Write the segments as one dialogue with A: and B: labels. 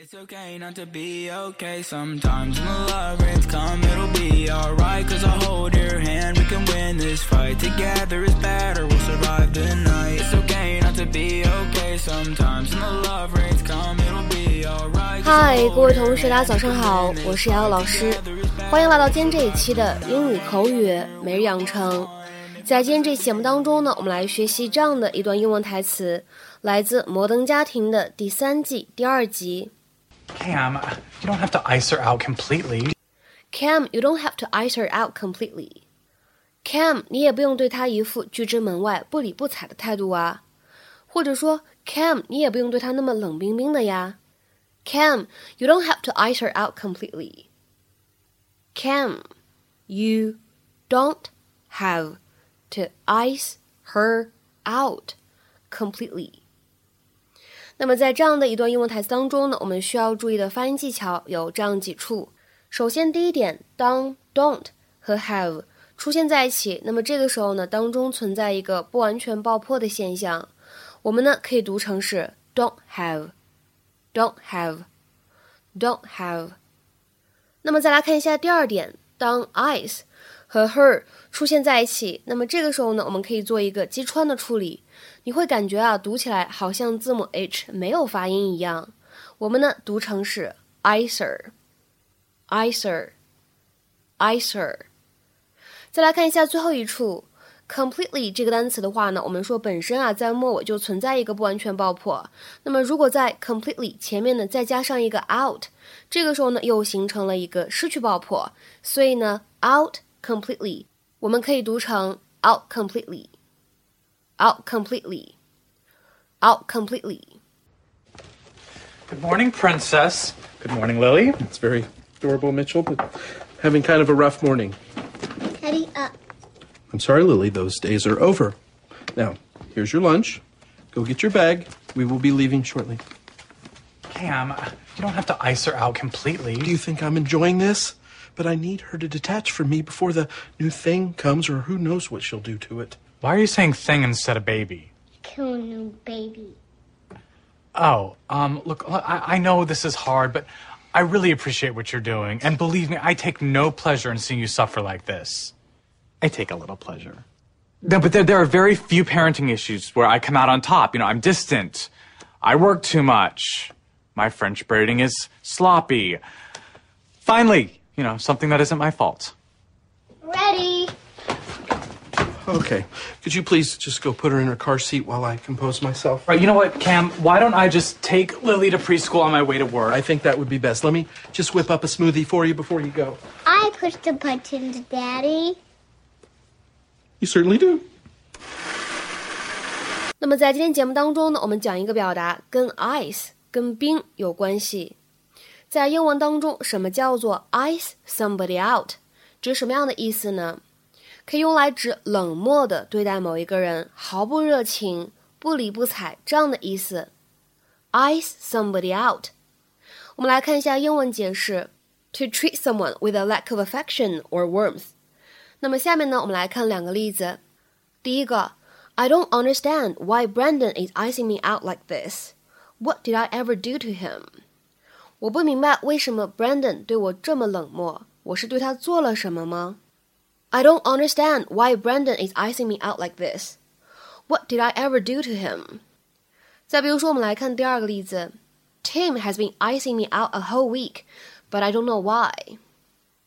A: It's okay not to be okay sometimes. When the love rains come, it'll be alright. Cause I'll hold your hand, we can win this fight. Together is better, we'll survive the night. It's okay not to be okay sometimes. When the love rains come, it'll be alright.
B: 嗨，各位同学，大家早上好，我是瑶瑶老师，欢迎来到今天这一期的英语口语每日养成。在今天这期节目当中呢，我们来学习这样的一段英文台词，来自《摩登家庭》的第三季第二集。
C: Cam, you don't have to ice her out completely.
B: Cam, you don't have to ice her out completely. Cam，你也不用对她一副拒之门外、不理不睬的态度啊。或者说，Cam，你也不用对她那么冷冰冰的呀。Cam, you don't have to ice her out completely. Cam, you don't have to ice her out completely. 那么在这样的一段英文台词当中呢，我们需要注意的发音技巧有这样几处。首先，第一点，当 don't 和 have 出现在一起，那么这个时候呢，当中存在一个不完全爆破的现象，我们呢可以读成是 don't have，don't have，don't have。那么再来看一下第二点，当 ice 和 her 出现在一起，那么这个时候呢，我们可以做一个击穿的处理。你会感觉啊，读起来好像字母 h 没有发音一样。我们呢读成是 icer，icer，icer。再来看一下最后一处 completely 这个单词的话呢，我们说本身啊在末尾就存在一个不完全爆破。那么如果在 completely 前面呢再加上一个 out，这个时候呢又形成了一个失去爆破。所以呢 out completely 我们可以读成 out completely。out completely. Out completely.
C: Good morning, Princess. Good morning, Lily.
D: It's very adorable, Mitchell, but having kind of a rough morning.
E: Teddy up.
D: I'm sorry, Lily, those days are over. Now, here's your lunch. Go get your bag. We will be leaving shortly.
C: Cam, you don't have to ice her out completely.
D: Do you think I'm enjoying this? But I need her to detach from me before the new thing comes, or who knows what she'll do to it.
C: Why are you saying thing instead of baby?
E: Kill a new baby.
C: Oh, um, look, I, I know this is hard, but I really appreciate what you're doing. And believe me, I take no pleasure in seeing you suffer like this. I take a little pleasure. No, but there, there are very few parenting issues where I come out on top. You know, I'm distant. I work too much. My French braiding is sloppy. Finally, you know, something that isn't my fault.
E: Ready.
D: Okay. Could you please just go put her in her car seat while I compose myself?
C: Right, you know what, Cam? Why don't I just take Lily to preschool on my way to work?
D: I think that would be best. Let me just whip up a smoothie for you before you go.
E: I push the buttons, Daddy.
D: You certainly do.
B: 那么在今天节目当中呢，我们讲一个表达跟 ice 跟冰有关系。 在英文当中，什么叫做 ice somebody out？指什么样的意思呢？可以用来指冷漠的对待某一个人，毫不热情、不理不睬这样的意思。ice somebody out。我们来看一下英文解释：to treat someone with a lack of affection or warmth。那么下面呢，我们来看两个例子。第一个，I don't understand why Brandon is icing me out like this. What did I ever do to him? 我不明白为什么 Brandon 对我这么冷漠，我是对他做了什么吗？I don't understand why Brandon is icing me out like this. What did I ever do to him? 再比如说，我们来看第二个例子，Tim has been icing me out a whole week, but I don't know why.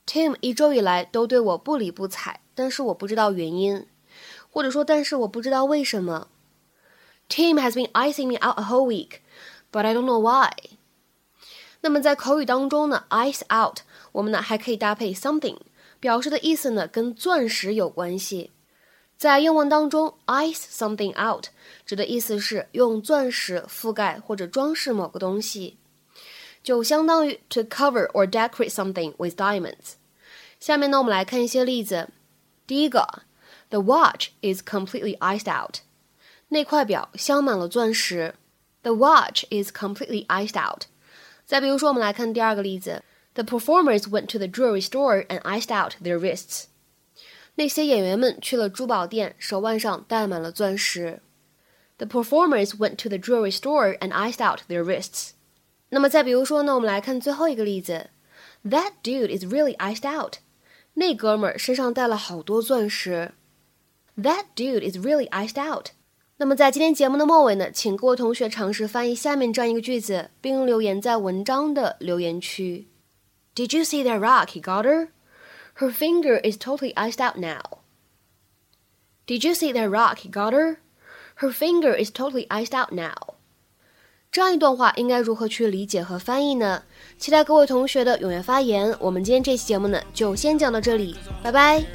B: Tim 一周以来都对我不理不睬，但是我不知道原因，或者说，但是我不知道为什么。Tim has been icing me out a whole week, but I don't know why. 那么在口语当中呢，ice out 我们呢还可以搭配 something，表示的意思呢跟钻石有关系。在英文当中，ice something out 指的意思是用钻石覆盖或者装饰某个东西，就相当于 to cover or decorate something with diamonds。下面呢，我们来看一些例子。第一个，The watch is completely iced out。那块表镶满了钻石。The watch is completely iced out。再比如说，我们来看第二个例子：The performers went to the jewelry store and iced out their wrists。那些演员们去了珠宝店，手腕上戴满了钻石。The performers went to the jewelry store and iced out their wrists。 那么再比如说呢，我们来看最后一个例子：That dude is really iced out。那哥们儿身上带了好多钻石。That dude is really iced out。 那么在今天节目的末尾呢，请各位同学尝试翻译下面这样一个句子，并留言在文章的留言区。Did you see that rock he got her? Her finger is totally iced out now. Did you see that rock he got her? Her finger is totally iced out now. 这样一段话应该如何去理解和翻译呢？期待各位同学的踊跃发言。我们今天这期节目呢，就先讲到这里，拜拜。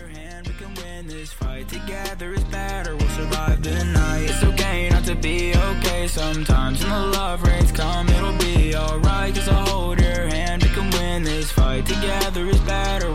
A: To be okay sometimes. When the love rains come, it'll be alright. Cause I'll hold your hand, we can win this fight. Together is better.